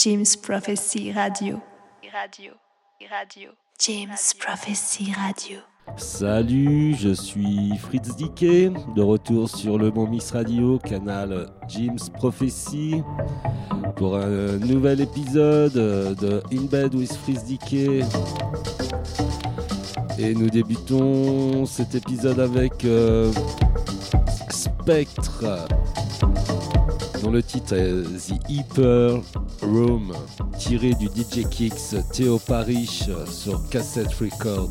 James Prophecy Radio. Radio. Radio. James Prophecy Radio. Salut, je suis Fritz Dickey, de retour sur le Bon Mix Radio, canal James Prophecy, pour un nouvel épisode de In Bed with Fritz Dickey. Et nous débutons cet épisode avec euh, Spectre, dont le titre est The Hyper Room, tiré du DJ Kicks Théo Parish sur cassette record.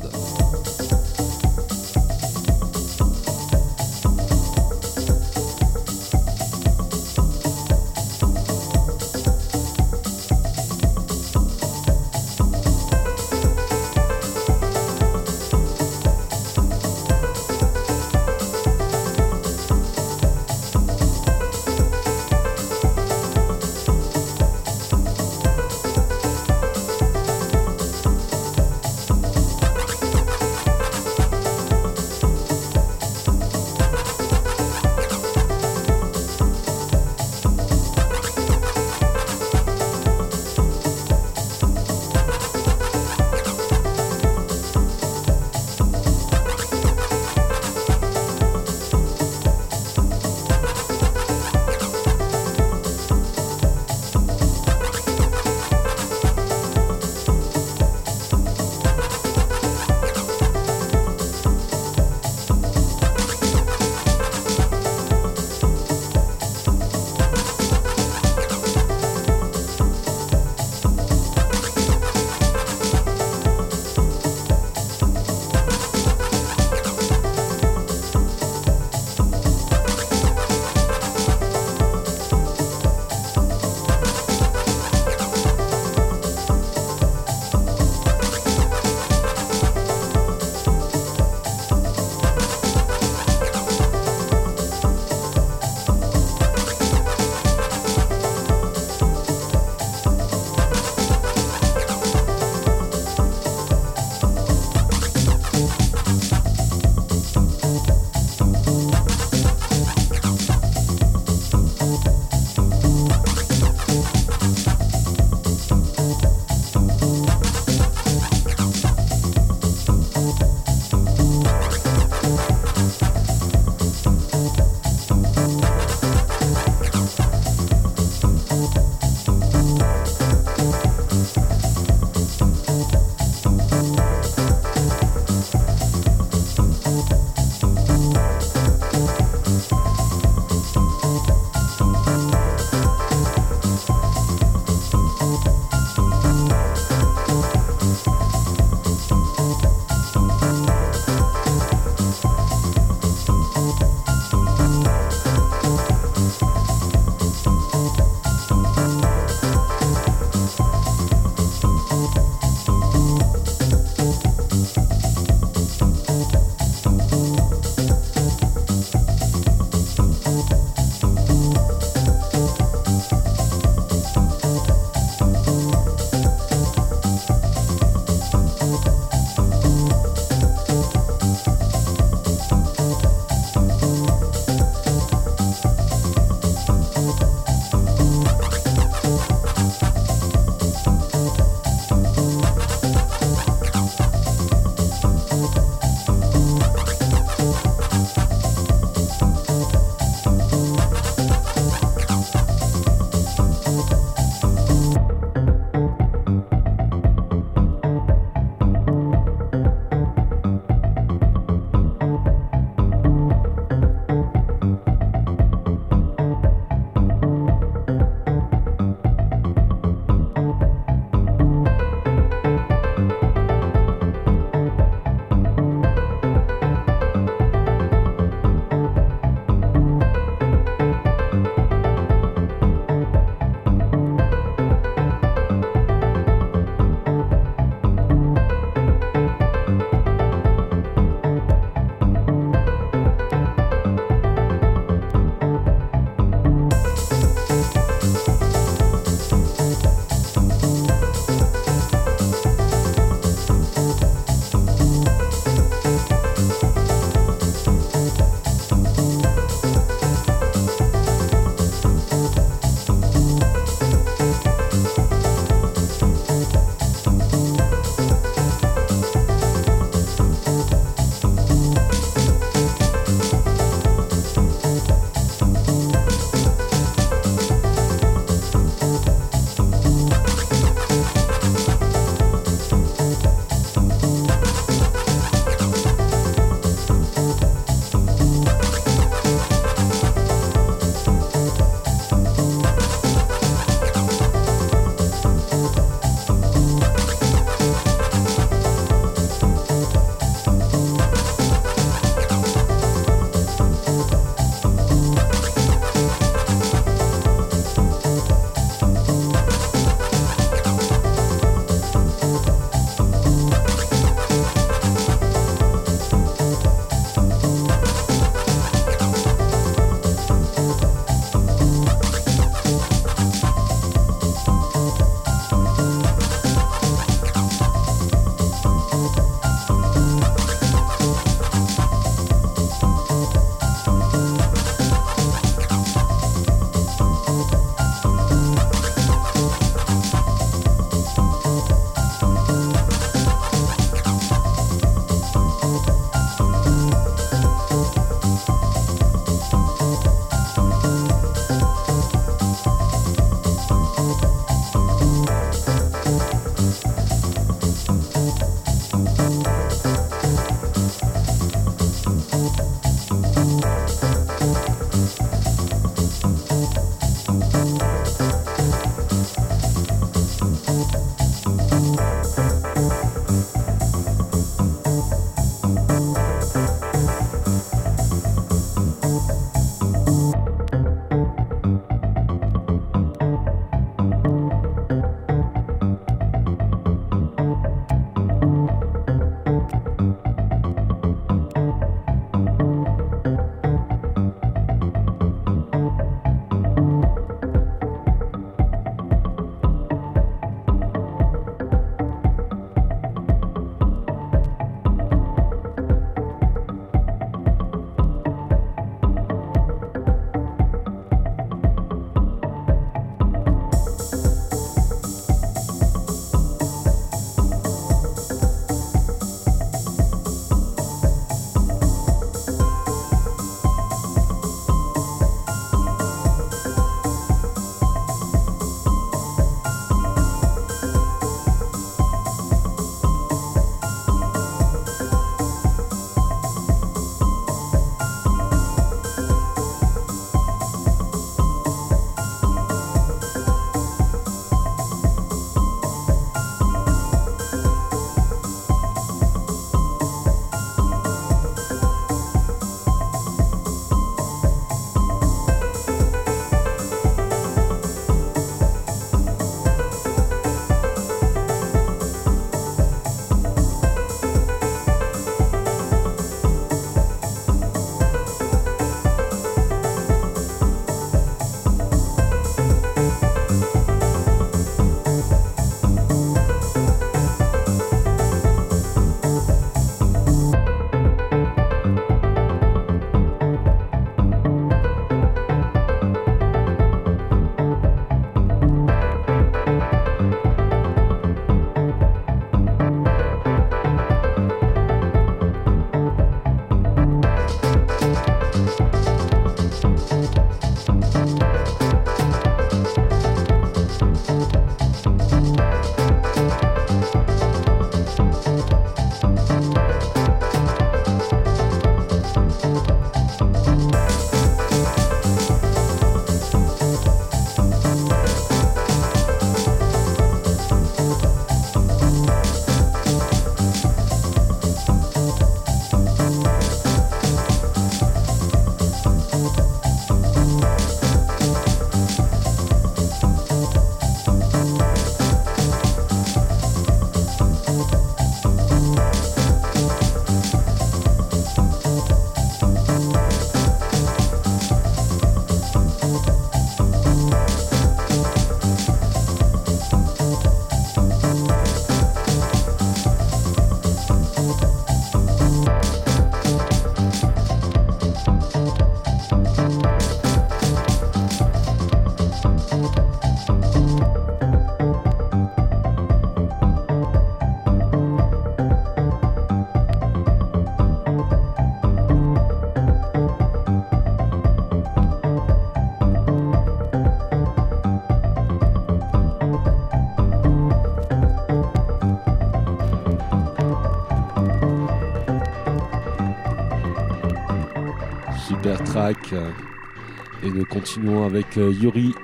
Et nous continuons avec Yuri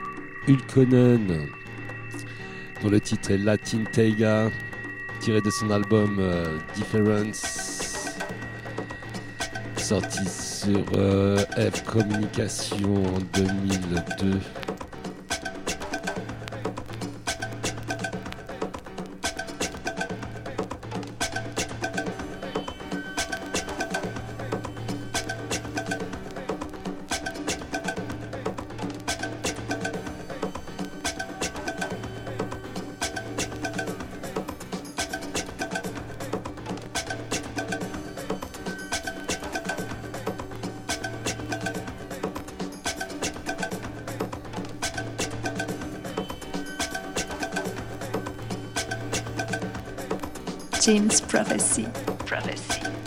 Ulkonen, dont le titre est Latin Taiga, tiré de son album Difference, sorti sur F Communication en 2002. James Prophecy. Prophecy.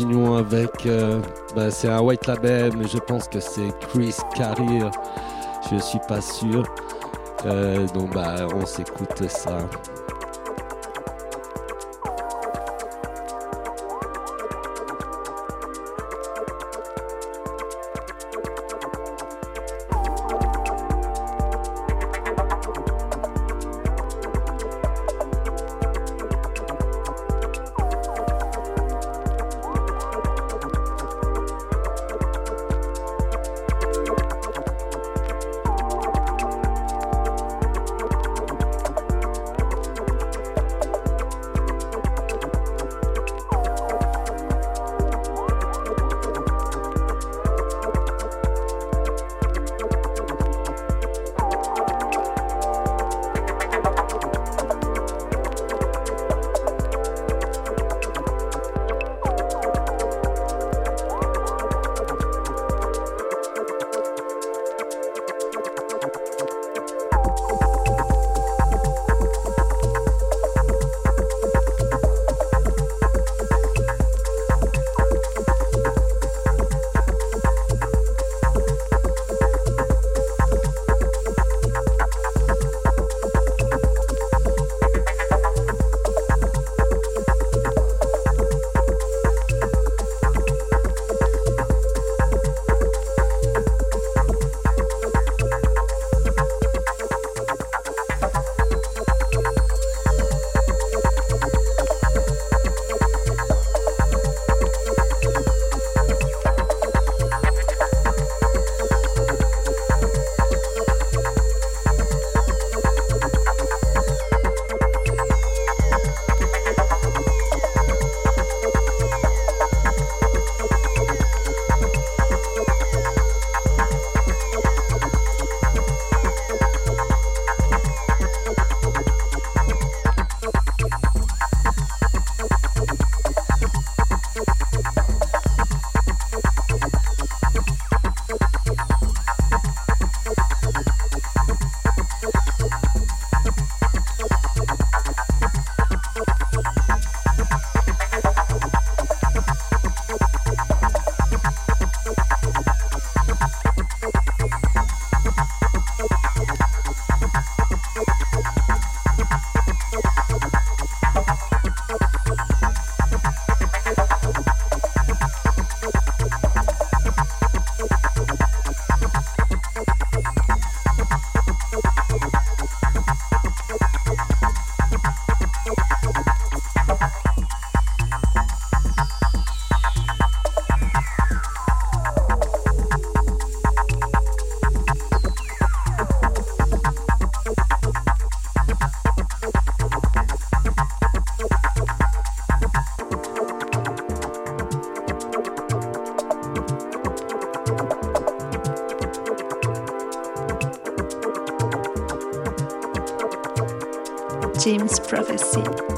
Continuons avec. Euh, bah, c'est un white label, mais je pense que c'est Chris Carrier. Je suis pas sûr. Euh, donc, bah, on s'écoute ça. James Prophecy.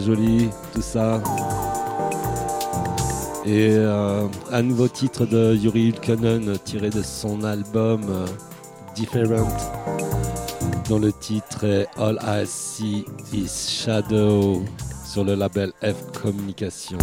Joli, tout ça. Et euh, un nouveau titre de Yuri Ulkanen tiré de son album euh, Different, dont le titre est All I See Is Shadow sur le label F Communication.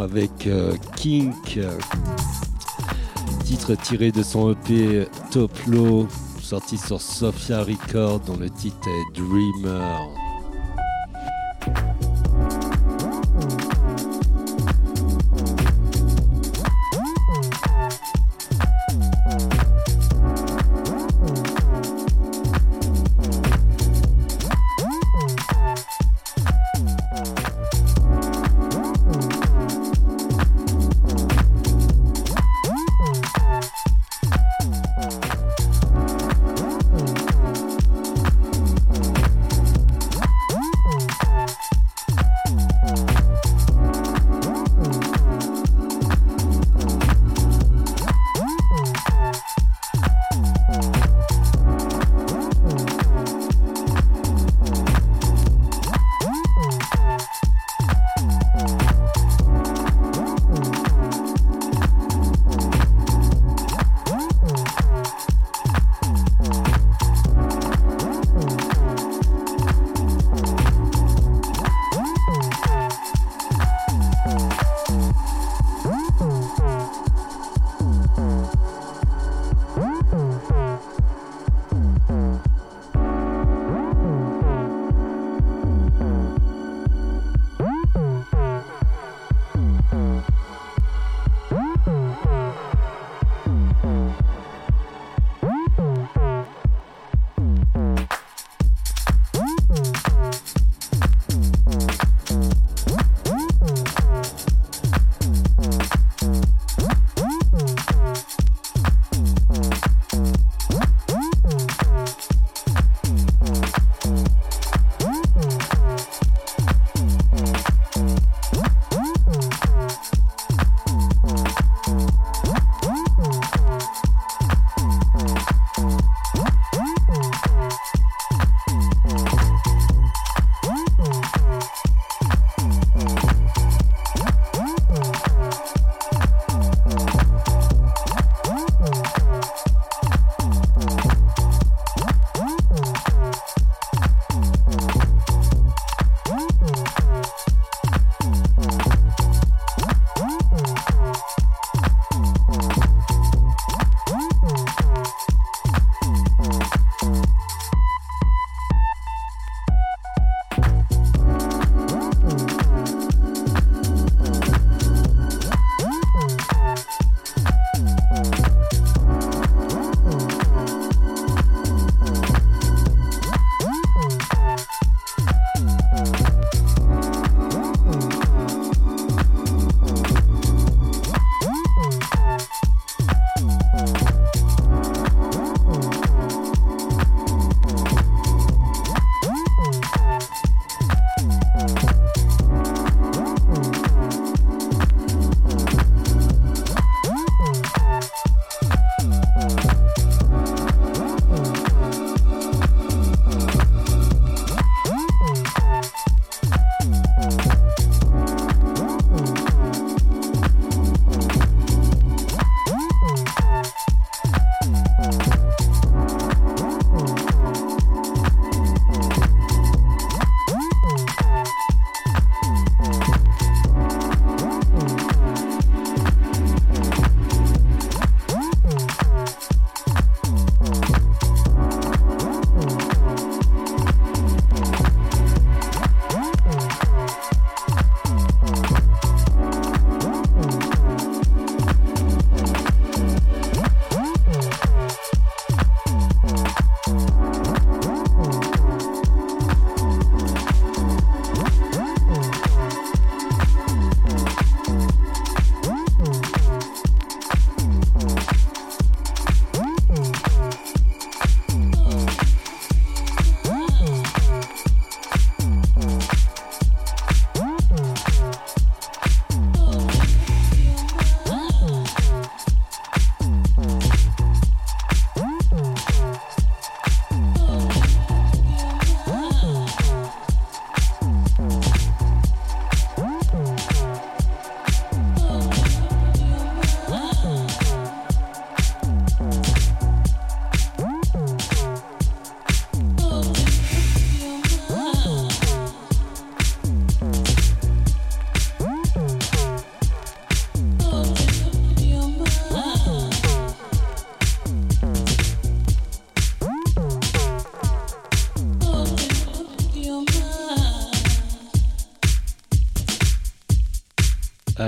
Avec euh, Kink, titre tiré de son EP Top Low, sorti sur Sophia Records dont le titre est Dreamer.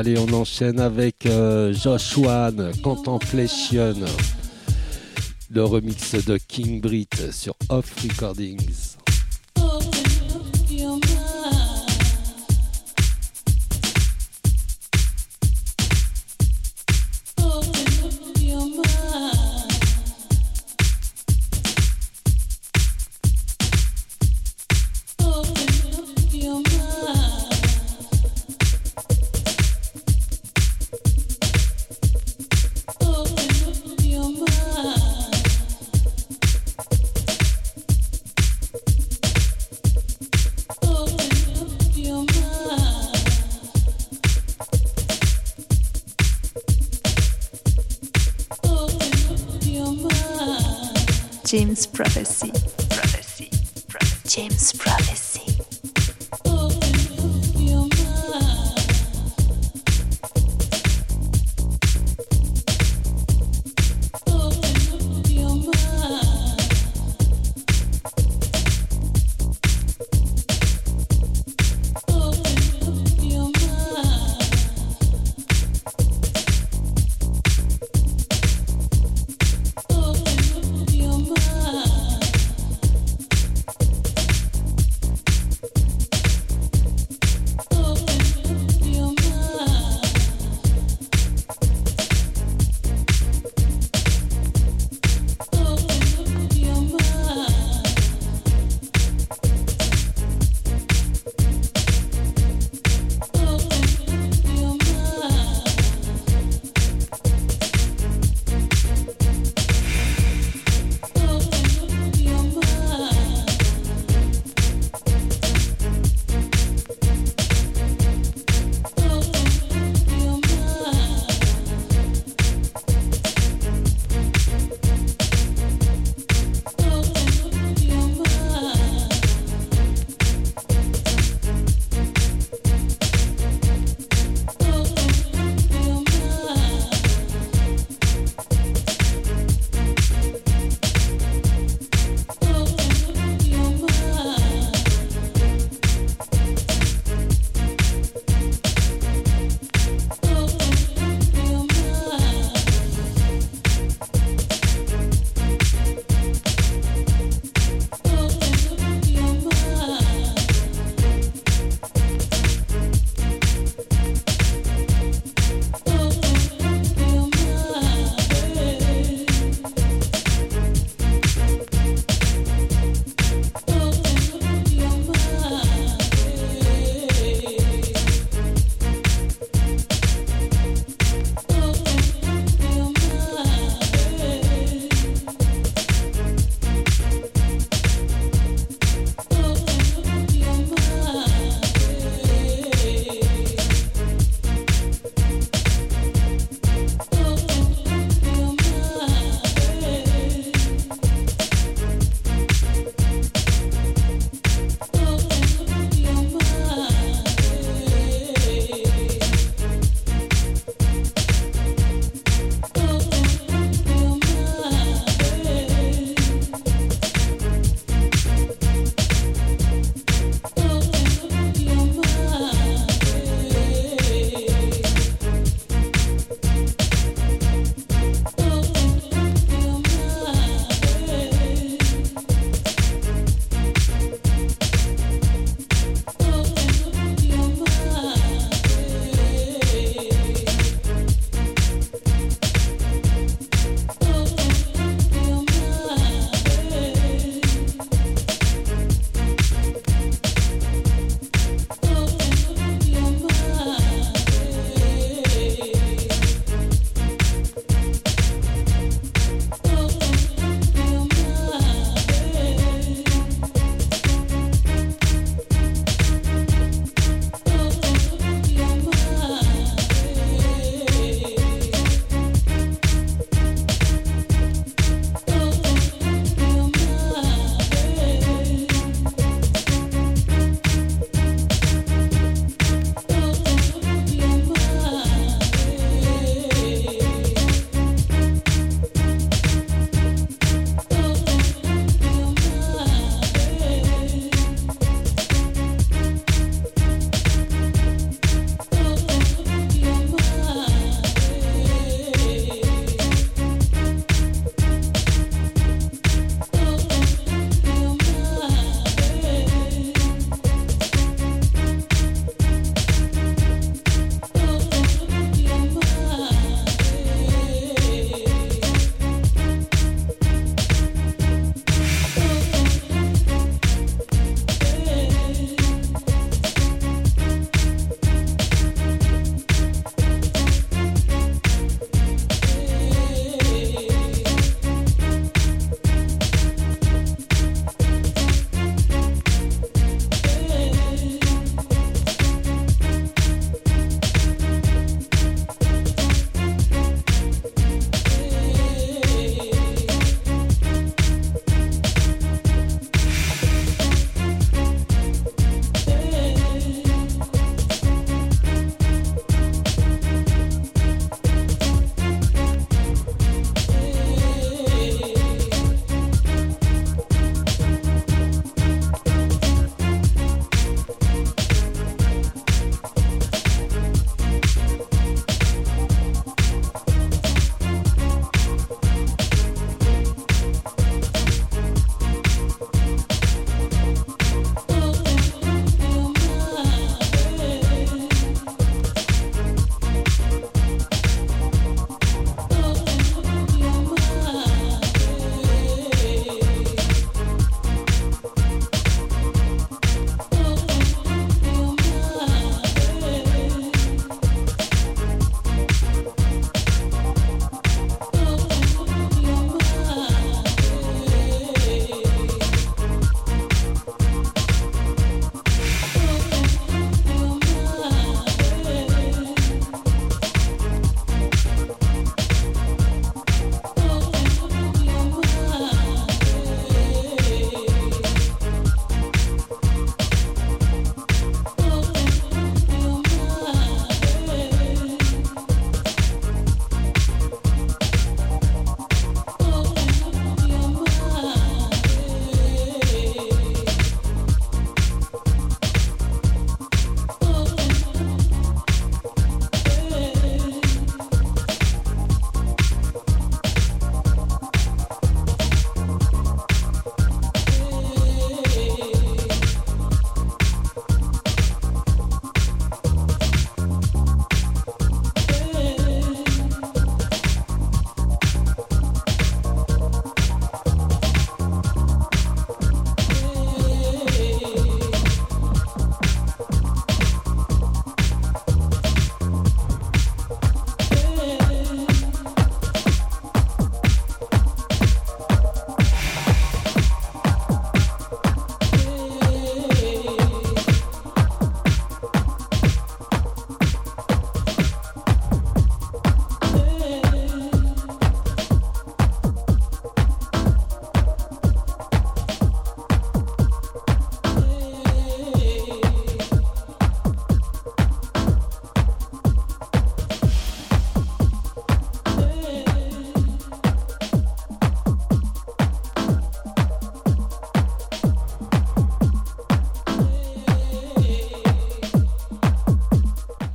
Allez, on enchaîne avec euh, Josh Contemplation, le remix de King Brit sur Off Recordings.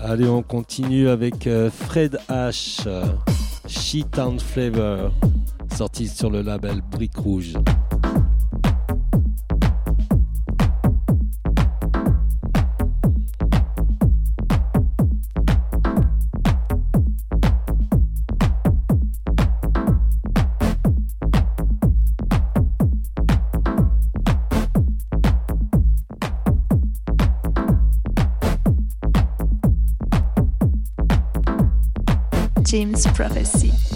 Allez, on continue avec euh, Fred H. Shit and Flavor, sorti sur le label Brick Rouge. Prophecy.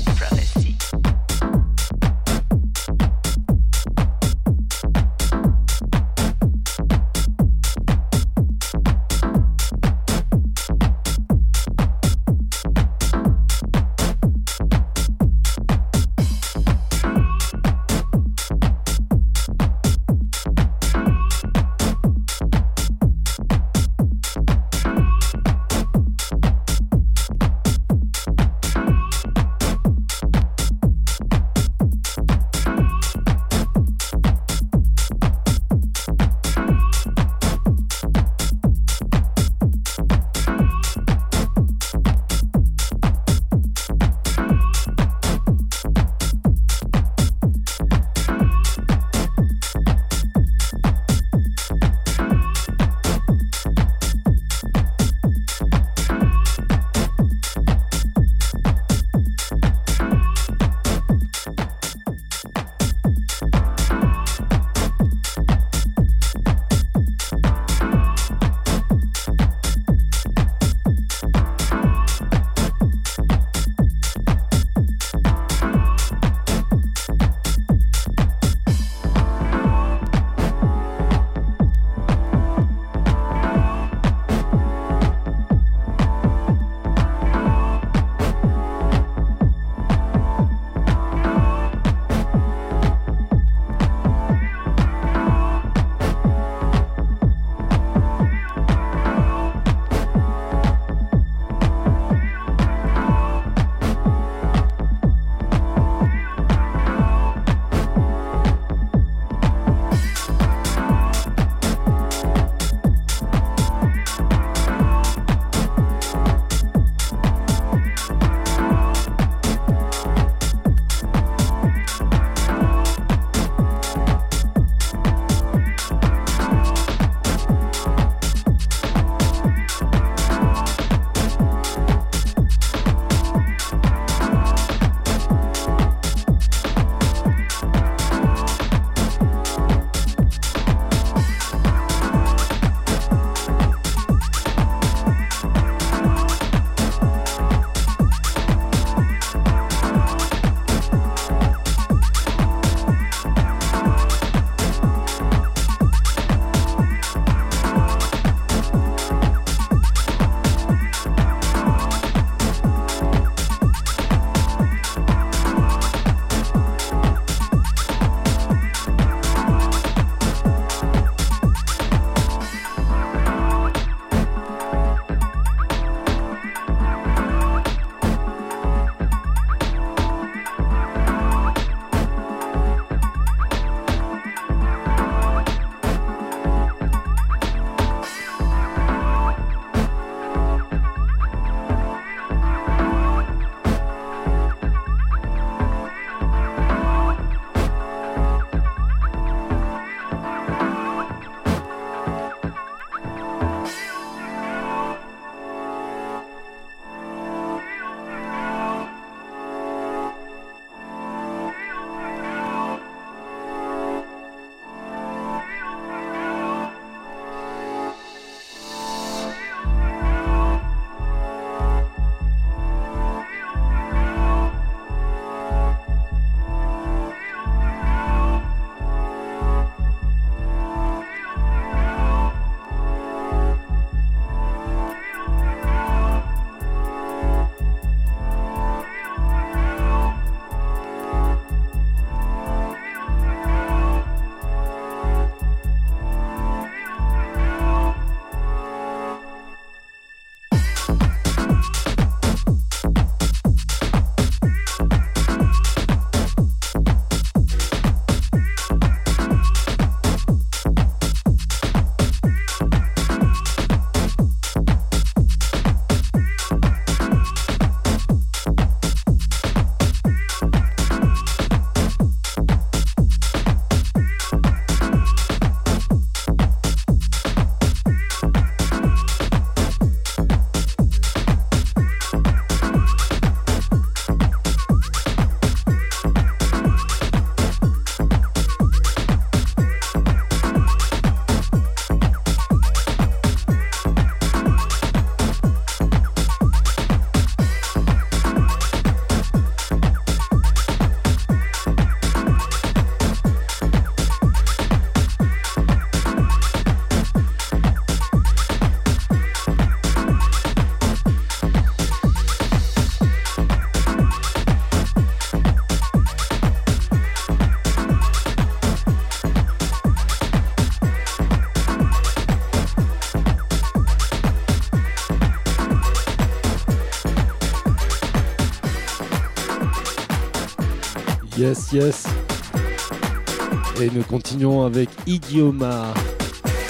Et nous continuons avec Idioma,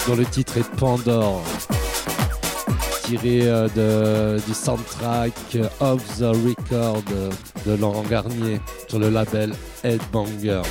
dont le titre est Pandore, tiré euh, du soundtrack of the Record de Laurent Garnier sur le label Headbanger.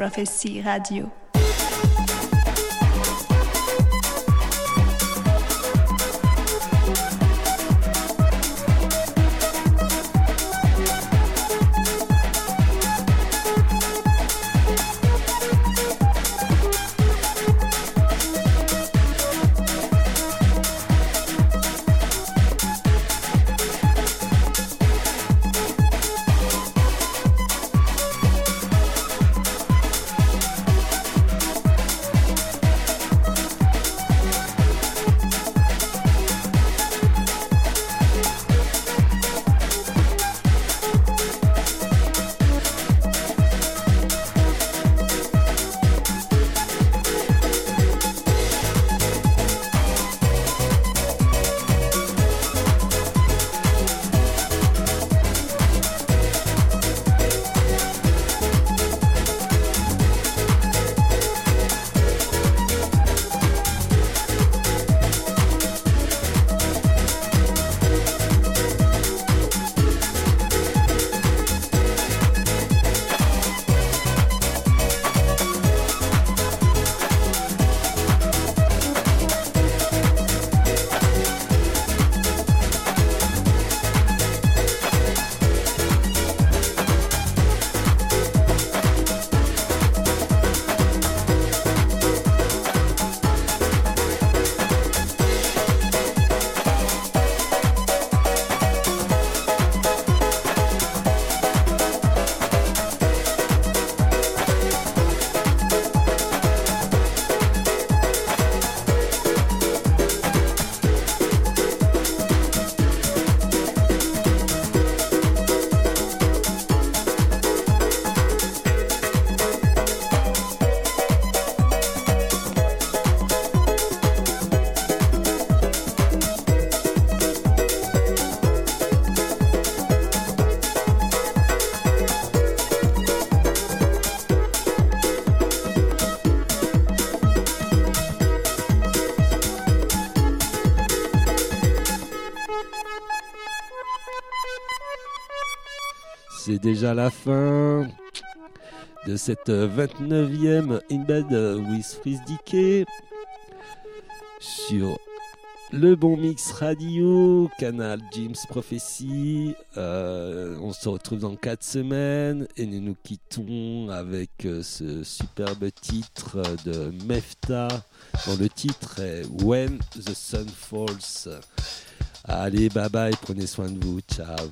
Prophecy Radio. Déjà la fin de cette 29e In Bed with Freeze Decay sur le bon mix radio, canal Jim's Prophecy. Euh, on se retrouve dans 4 semaines et nous nous quittons avec euh, ce superbe titre de Mefta dont le titre est When the Sun Falls. Allez, bye bye, prenez soin de vous, ciao.